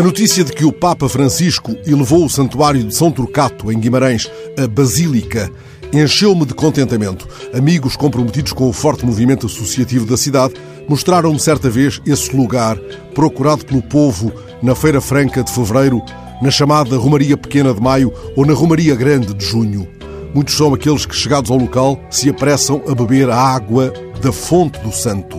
A notícia de que o Papa Francisco elevou o santuário de São Turcato, em Guimarães, a Basílica, encheu-me de contentamento. Amigos comprometidos com o forte movimento associativo da cidade mostraram-me certa vez esse lugar, procurado pelo povo na Feira Franca de Fevereiro, na chamada Romaria Pequena de Maio ou na Romaria Grande de Junho. Muitos são aqueles que, chegados ao local, se apressam a beber a água da fonte do santo.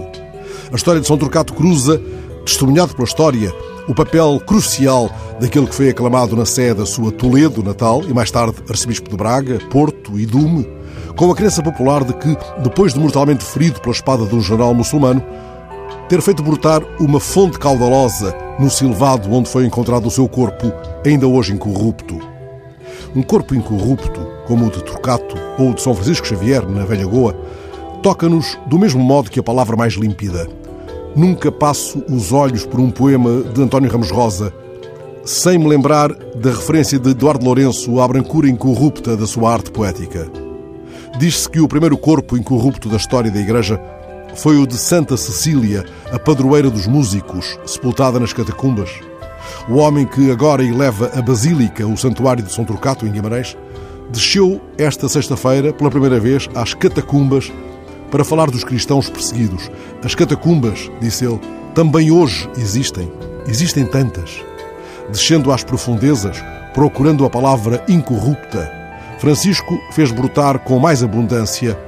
A história de São Turcato cruza, testemunhado pela história, o papel crucial daquele que foi aclamado na sede da sua Toledo natal e mais tarde arcebispo de Braga, Porto e Dume, com a crença popular de que, depois de mortalmente ferido pela espada de um general muçulmano, ter feito brotar uma fonte caudalosa no silvado onde foi encontrado o seu corpo, ainda hoje incorrupto. Um corpo incorrupto, como o de Turcato ou o de São Francisco Xavier, na Velha Goa, toca-nos do mesmo modo que a palavra mais límpida. Nunca passo os olhos por um poema de António Ramos Rosa sem me lembrar da referência de Eduardo Lourenço à brancura incorrupta da sua arte poética. Diz-se que o primeiro corpo incorrupto da história da Igreja foi o de Santa Cecília, a padroeira dos músicos, sepultada nas catacumbas. O homem que agora eleva a Basílica, o Santuário de São Turcato, em Guimarães, desceu esta sexta-feira, pela primeira vez, às catacumbas para falar dos cristãos perseguidos. As catacumbas, disse ele, também hoje existem. Existem tantas. Descendo às profundezas, procurando a palavra incorrupta, Francisco fez brotar com mais abundância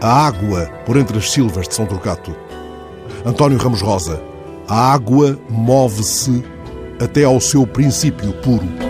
a água por entre as silvas de São Turcato. António Ramos Rosa, a água move-se até ao seu princípio puro.